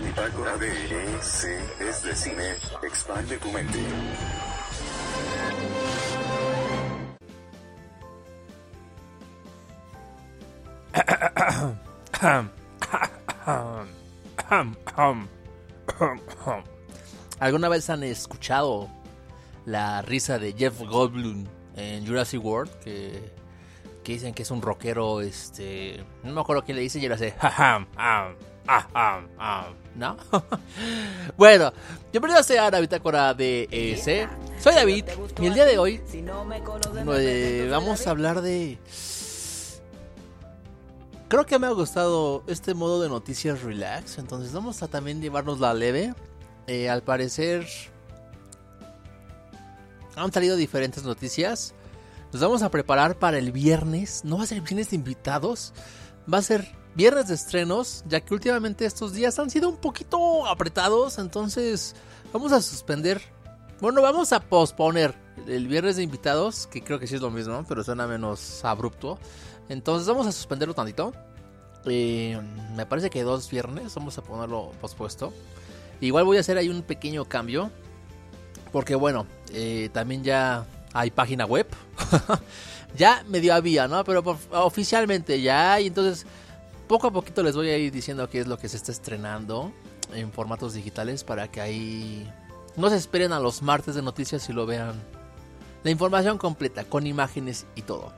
Bitácora de C es de cine. Expande tu mente. ¿Alguna vez han escuchado la risa de Jeff Goldblum en Jurassic World? Que, que dicen que es un rockero, este... No me acuerdo quién le dice y él hace... ¿No? bueno, bienvenidos a la bitácora de ES. Soy David y el día de hoy eh, vamos a hablar de... Creo que me ha gustado este modo de noticias relax, entonces vamos a también llevarnos la leve. Eh, al parecer han salido diferentes noticias. Nos vamos a preparar para el viernes. No va a ser viernes de invitados. Va a ser viernes de estrenos. Ya que últimamente estos días han sido un poquito apretados. Entonces vamos a suspender. Bueno, vamos a posponer el viernes de invitados. Que creo que sí es lo mismo. Pero suena menos abrupto. Entonces vamos a suspenderlo tantito. Eh, me parece que dos viernes. Vamos a ponerlo pospuesto. Igual voy a hacer ahí un pequeño cambio. Porque bueno, eh, también ya hay página web. ya medio había, ¿no? Pero oficialmente ya hay. Entonces, poco a poquito les voy a ir diciendo qué es lo que se está estrenando en formatos digitales para que ahí no se esperen a los martes de noticias y lo vean. La información completa, con imágenes y todo.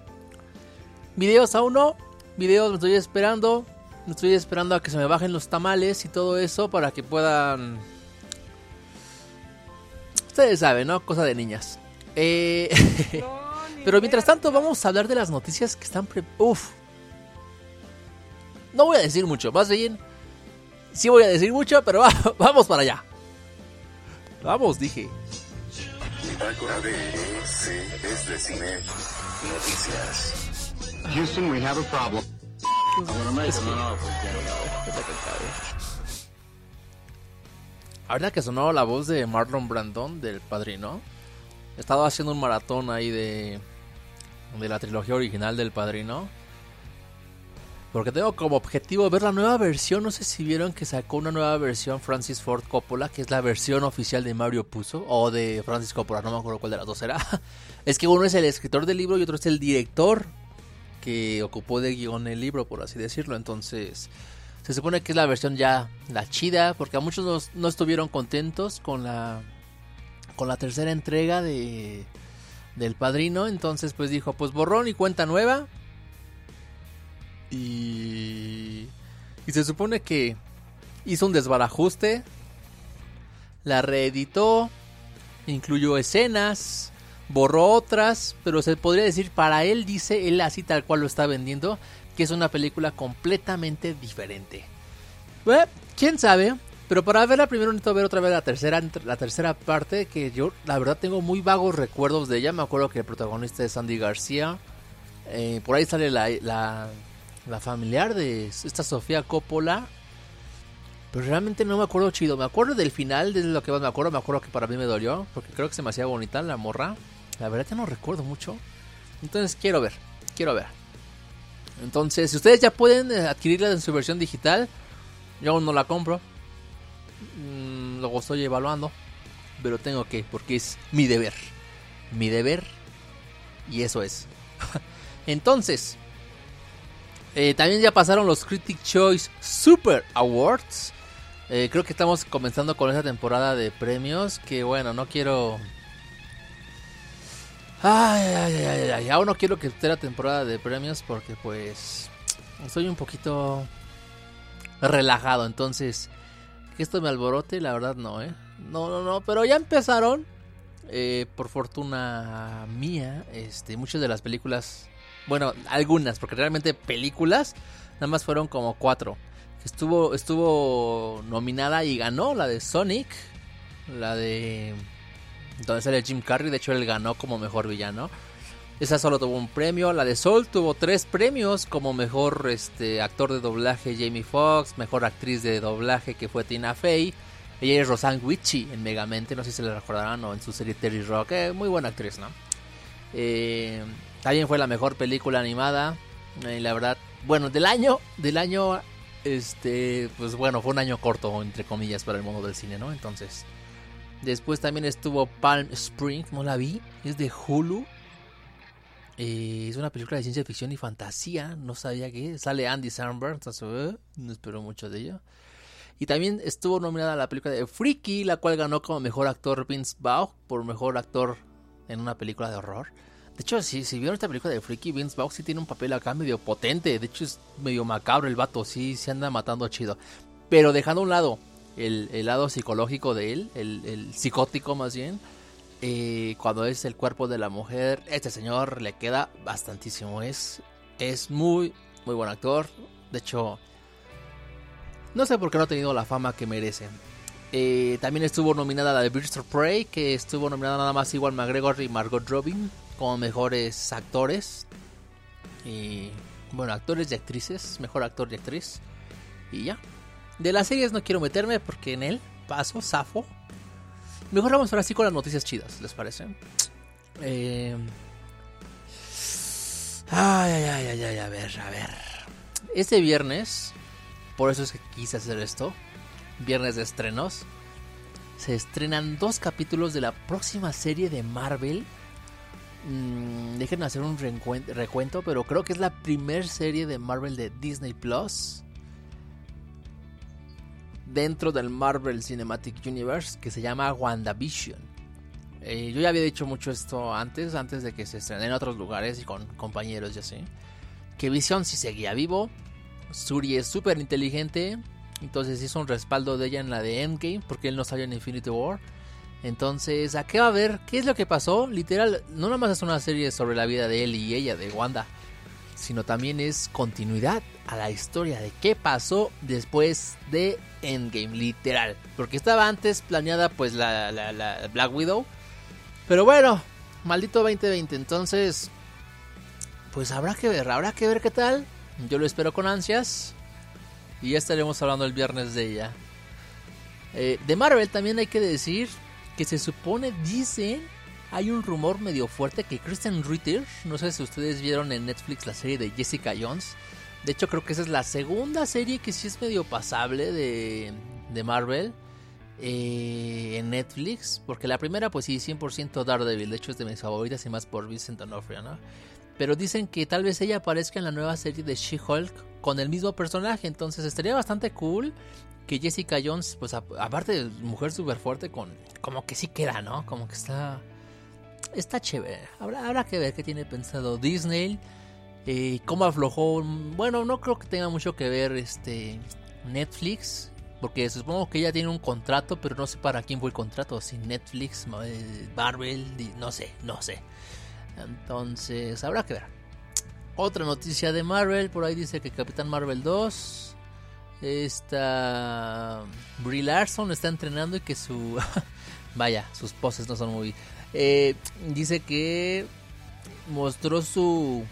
Videos aún no. Videos me estoy esperando. Me estoy esperando a que se me bajen los tamales y todo eso para que puedan... Ustedes saben, ¿no? Cosa de niñas. Eh... Pero mientras tanto vamos a hablar de las noticias que están... Pre Uf. No voy a decir mucho, más bien... Sí voy a decir mucho, pero va vamos para allá. Vamos, dije. Bitácora de es de cine. Noticias. Houston, we have a problem. Ahorita que sonó la voz de Marlon Brandon del Padrino, he estado haciendo un maratón ahí de, de la trilogía original del Padrino. Porque tengo como objetivo ver la nueva versión. No sé si vieron que sacó una nueva versión Francis Ford Coppola, que es la versión oficial de Mario Puzo, o de Francis Coppola, no me acuerdo cuál de las dos era. Es que uno es el escritor del libro y otro es el director que ocupó de guion el libro, por así decirlo. Entonces, se supone que es la versión ya la chida, porque a muchos no, estuvieron contentos con la con la tercera entrega de del Padrino, entonces pues dijo, pues borrón y cuenta nueva. Y y se supone que hizo un desbarajuste, la reeditó, incluyó escenas, borró otras, pero se podría decir para él, dice él así tal cual lo está vendiendo, que es una película completamente diferente. Bueno, quién sabe, pero para verla primero necesito ver otra vez la tercera, la tercera parte, que yo la verdad tengo muy vagos recuerdos de ella. Me acuerdo que el protagonista es Sandy García. Eh, por ahí sale la, la, la familiar de esta Sofía Coppola. Pero realmente no me acuerdo chido. Me acuerdo del final, desde lo que más me acuerdo. Me acuerdo que para mí me dolió. Porque creo que se me hacía bonita la morra. La verdad que no recuerdo mucho. Entonces quiero ver. Quiero ver. Entonces, si ustedes ya pueden eh, adquirirla en su versión digital, yo aún no la compro. Mm, luego estoy evaluando. Pero tengo que, porque es mi deber. Mi deber. Y eso es. Entonces, eh, también ya pasaron los Critic Choice Super Awards. Eh, creo que estamos comenzando con esa temporada de premios. Que bueno, no quiero. Ay, ay, ay, ay, aún no quiero que esté la temporada de premios porque pues estoy un poquito relajado, entonces que esto me alborote, la verdad no, ¿eh? No, no, no, pero ya empezaron, eh, por fortuna mía, este, muchas de las películas, bueno, algunas, porque realmente películas, nada más fueron como cuatro. Estuvo, estuvo nominada y ganó la de Sonic, la de donde sale Jim Carrey, de hecho él ganó como mejor villano. Esa solo tuvo un premio, la de Soul tuvo tres premios como mejor este, actor de doblaje Jamie Foxx, mejor actriz de doblaje que fue Tina Fey. Ella es Rosanne Witchy en Megamente, no sé si se le recordarán o en su serie Terry Rock, eh, muy buena actriz, ¿no? Eh, también fue la mejor película animada. Y la verdad, bueno, del año, del año, este, pues bueno, fue un año corto, entre comillas, para el mundo del cine, ¿no? Entonces, después también estuvo Palm Spring, no la vi, es de Hulu. Eh, es una película de ciencia ficción y fantasía, no sabía que sale Andy Samberg, no espero mucho de ello. Y también estuvo nominada a la película de Freaky, la cual ganó como mejor actor Vince Vaughn por mejor actor en una película de horror. De hecho, si, vieron esta película de Freaky, Vince Vaughn sí tiene un papel acá medio potente. De hecho, es medio macabro el vato, sí se anda matando chido. Pero dejando a un lado el, lado psicológico de él, el psicótico más bien, eh, cuando es el cuerpo de la mujer, este señor le queda bastantísimo. Es, es muy, muy buen actor. De hecho, no sé por qué no ha tenido la fama que merece. Eh, también estuvo nominada la de Birds of Prey, que estuvo nominada nada más igual McGregor y Margot Robin como mejores actores. Y bueno, actores y actrices, mejor actor y actriz. Y ya. De las series no quiero meterme porque en él paso, zafo. Mejor vamos ahora sí con las noticias chidas, ¿les parece? Eh... Ay, ay, ay, ay, a ver, a ver. Este viernes, por eso es que quise hacer esto, viernes de estrenos, se estrenan dos capítulos de la próxima serie de Marvel. Mm, hacer un recuento, pero creo que es la primera serie de Marvel de Disney Plus dentro del Marvel Cinematic Universe que se llama WandaVision. Eh, yo ya había dicho mucho esto antes, antes de que se estrene en otros lugares y con compañeros y así. Que Vision si seguía vivo. Suri es súper inteligente. Entonces hizo un respaldo de ella en la de Endgame. Porque él no salió en Infinity War. Entonces, ¿a qué va a ver? ¿Qué es lo que pasó? Literal, no nada más es una serie sobre la vida de él y ella, de Wanda. Sino también es continuidad a la historia de qué pasó después de Endgame, literal. Porque estaba antes planeada pues la, la, Black Widow. Pero bueno, maldito 2020. Entonces, pues habrá que ver, habrá que ver qué tal. Yo lo espero con ansias. Y ya estaremos hablando el viernes de ella. Eh, de Marvel también hay que decir que se supone, dicen, hay un rumor medio fuerte que Kristen Ritter, no sé si ustedes vieron en Netflix la serie de Jessica Jones. De hecho, creo que esa es la segunda serie que sí es medio pasable de, de Marvel eh, en Netflix. Porque la primera, pues sí, 100% Daredevil. De hecho, es de mis favoritas y más por Vincent D'Onofrio, ¿no? Pero dicen que tal vez ella aparezca en la nueva serie de She-Hulk con el mismo personaje. Entonces estaría bastante cool que Jessica Jones, pues aparte de mujer súper fuerte, con como que sí queda, ¿no? Como que está está chévere. Habrá, habrá que ver qué tiene pensado Disney. Eh, cómo aflojó. Bueno, no creo que tenga mucho que ver este Netflix. Porque supongo que ella tiene un contrato, pero no sé para quién fue el contrato. Si Netflix, eh, Marvel, no sé, no sé. Entonces, habrá que ver. Otra noticia de Marvel, por ahí dice que Capitán Marvel 2 esta Brie Larson está entrenando y que su vaya, sus poses no son muy eh, dice que mostró su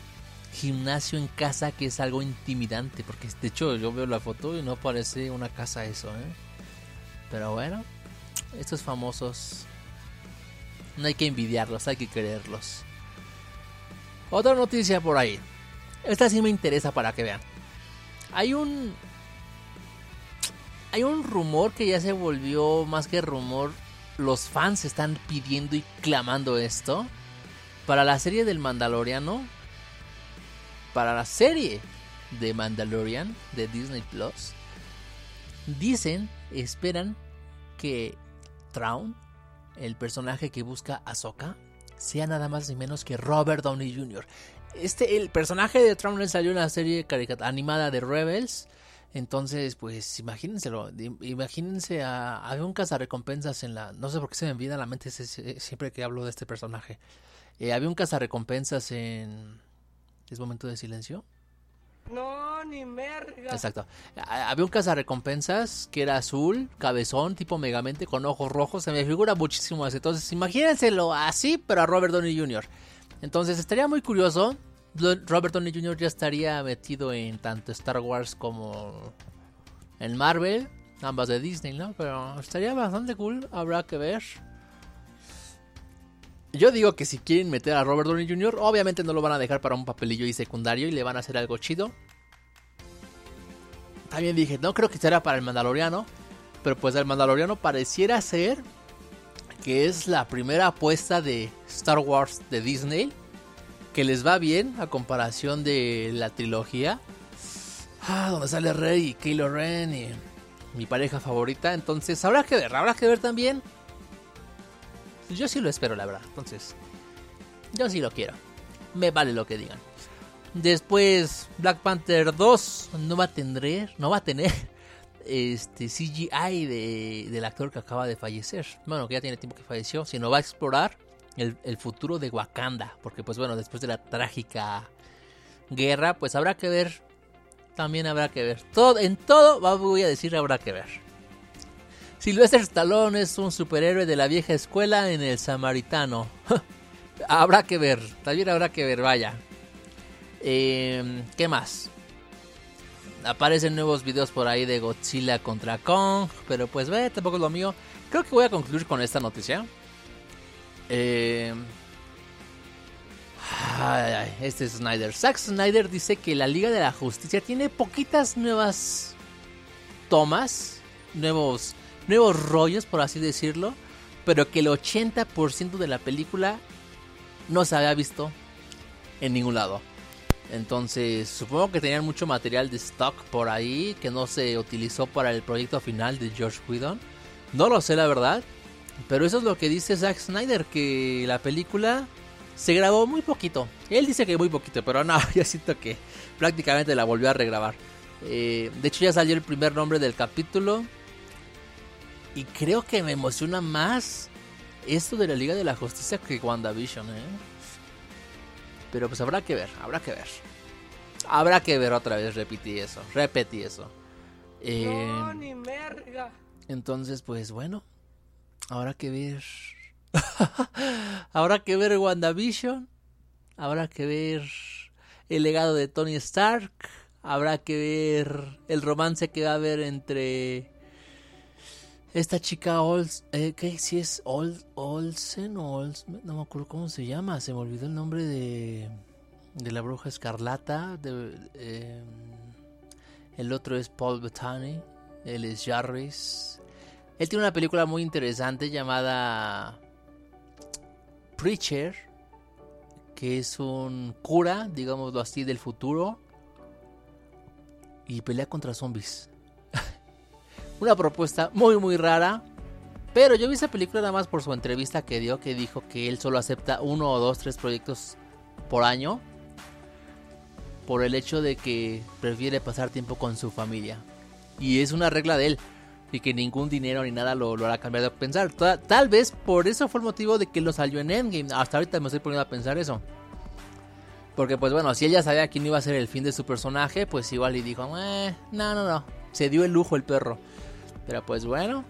gimnasio en casa que es algo intimidante porque de hecho yo veo la foto y no parece una casa eso, ¿eh? Pero bueno, estos famosos no hay que envidiarlos, hay que quererlos. Otra noticia por ahí. Esta sí me interesa para que vean. Hay un hay un rumor que ya se volvió más que rumor. Los fans están pidiendo y clamando esto. Para la serie del Mandaloriano. Para la serie de Mandalorian de Disney Plus. Dicen, esperan que Traun, el personaje que busca a Ahsoka, sea nada más ni menos que Robert Downey Jr. Este, el personaje de Traun salió en la serie animada de Rebels entonces, pues imagínenselo, imagínense a, había un cazarrecompensas en la, no sé por qué se me olvida la mente siempre que hablo de este personaje. Eh, había un cazarrecompensas en, ¿es momento de silencio? No, ni merga. Exacto. Había un cazarrecompensas que era azul, cabezón, tipo megamente, con ojos rojos. Se me figura muchísimo así. Entonces, imagínenselo así, pero a Robert Downey Jr. Entonces, estaría muy curioso Robert Downey Jr. ya estaría metido en tanto Star Wars como en Marvel, ambas de Disney, ¿no? Pero estaría bastante cool, habrá que ver. Yo digo que si quieren meter a Robert Downey Jr., obviamente no lo van a dejar para un papelillo y secundario y le van a hacer algo chido. También dije, no creo que será para el Mandaloriano, pero pues el Mandaloriano pareciera ser que es la primera apuesta de Star Wars de Disney que les va bien a comparación de la trilogía. Ah, donde sale Rey y Kylo Ren y mi pareja favorita. Entonces habrá que ver, habrá que ver también. Yo sí lo espero, la verdad. Entonces, yo sí lo quiero. Me vale lo que digan. Después, Black Panther 2 no va a tener, no va a tener este CGI de, del actor que acaba de fallecer. Bueno, que ya tiene tiempo que falleció, sino va a explorar el, futuro de Wakanda. Porque, pues bueno, después de la trágica guerra, pues habrá que ver. También habrá que ver. Todo, en todo, voy a decir, habrá que ver. Sylvester Stallone es un superhéroe de la vieja escuela en el Samaritano. habrá que ver, también habrá que ver, vaya. Eh, ¿Qué más? Aparecen nuevos videos por ahí de Godzilla contra Kong, pero pues ve, tampoco es lo mío. Creo que voy a concluir con esta noticia. Eh, ay, este es Snyder. Zack Snyder dice que la Liga de la Justicia tiene poquitas nuevas tomas, nuevos, nuevos rollos, por así decirlo, pero que el 80% de la película no se había visto en ningún lado. Entonces, supongo que tenían mucho material de stock por ahí que no se utilizó para el proyecto final de George Whedon. No lo sé, la verdad. Pero eso es lo que dice Zack Snyder, que la película se grabó muy poquito. Él dice que muy poquito, pero no, yo siento que prácticamente la volvió a regrabar. Eh, de hecho, ya salió el primer nombre del capítulo. Y creo que me emociona más esto de la Liga de la Justicia que WandaVision, ¿eh? Pero pues habrá que ver, habrá que ver. Habrá que ver otra vez, repetí eso, repetí eso. Eh, No, ni merga. entonces, pues bueno, habrá que ver. habrá que ver WandaVision. Habrá que ver el legado de Tony Stark. Habrá que ver el romance que va a haber entre esta chica Ols, eh, ¿qué? Si es Ol, Olsen o Ols, no me acuerdo cómo se llama, se me olvidó el nombre de, de la bruja escarlata. Eh, el otro es Paul Bettany, él es Jarvis. Él tiene una película muy interesante llamada Preacher, que es un cura, digámoslo así, del futuro y pelea contra zombies. Una propuesta muy muy rara. Pero yo vi esa película nada más por su entrevista que dio, que dijo que él solo acepta uno o dos, tres proyectos por año. Por el hecho de que prefiere pasar tiempo con su familia. Y es una regla de él. Y que ningún dinero ni nada lo, lo hará cambiar de pensar. Tal, tal vez por eso fue el motivo de que lo salió en Endgame. Hasta ahorita me estoy poniendo a pensar eso. Porque pues bueno, si ella sabía quién iba a ser el fin de su personaje, pues igual le dijo, eh, no, no, no. Se dio el lujo el perro. Pero pues bueno,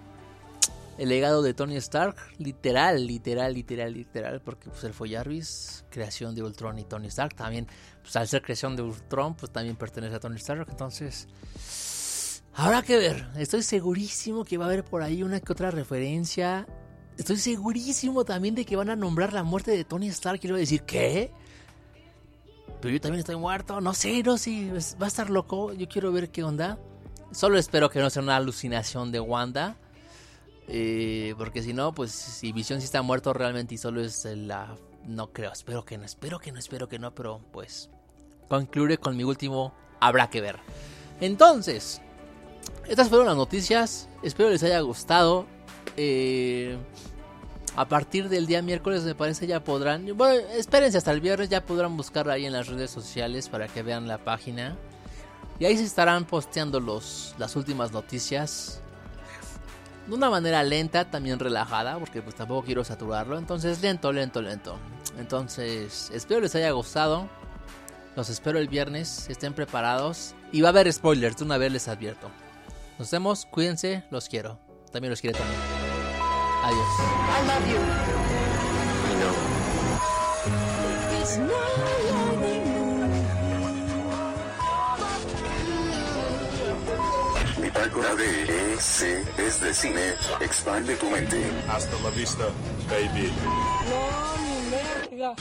el legado de Tony Stark, literal, literal, literal, literal, porque pues él fue Jarvis, creación de Ultron y Tony Stark, también, pues al ser creación de Ultron, pues también pertenece a Tony Stark, entonces, habrá que ver, estoy segurísimo que va a haber por ahí una que otra referencia, estoy segurísimo también de que van a nombrar la muerte de Tony Stark y decir, ¿qué? Pero yo también estoy muerto, no sé, no sé, va a estar loco, yo quiero ver qué onda. Solo espero que no sea una alucinación de Wanda. Eh, porque si no, pues si Visión sí está muerto realmente y solo es la... No creo, espero que no, espero que no, espero que no, pero pues concluiré con mi último habrá que ver. Entonces, estas fueron las noticias, espero les haya gustado. Eh, a partir del día miércoles me parece ya podrán... Bueno, espérense hasta el viernes, ya podrán buscarla ahí en las redes sociales para que vean la página. Y ahí se estarán posteando los, las últimas noticias. De una manera lenta, también relajada, porque pues tampoco quiero saturarlo. Entonces lento, lento, lento. Entonces espero les haya gustado. Los espero el viernes, estén preparados. Y va a haber spoilers, de una vez les advierto. Nos vemos, cuídense, los quiero. También los quiero también. Adiós. I love you. I know. It's not like Bitácora de EC es de cine. Expande tu mente. Hasta la vista, baby. No, ni merga.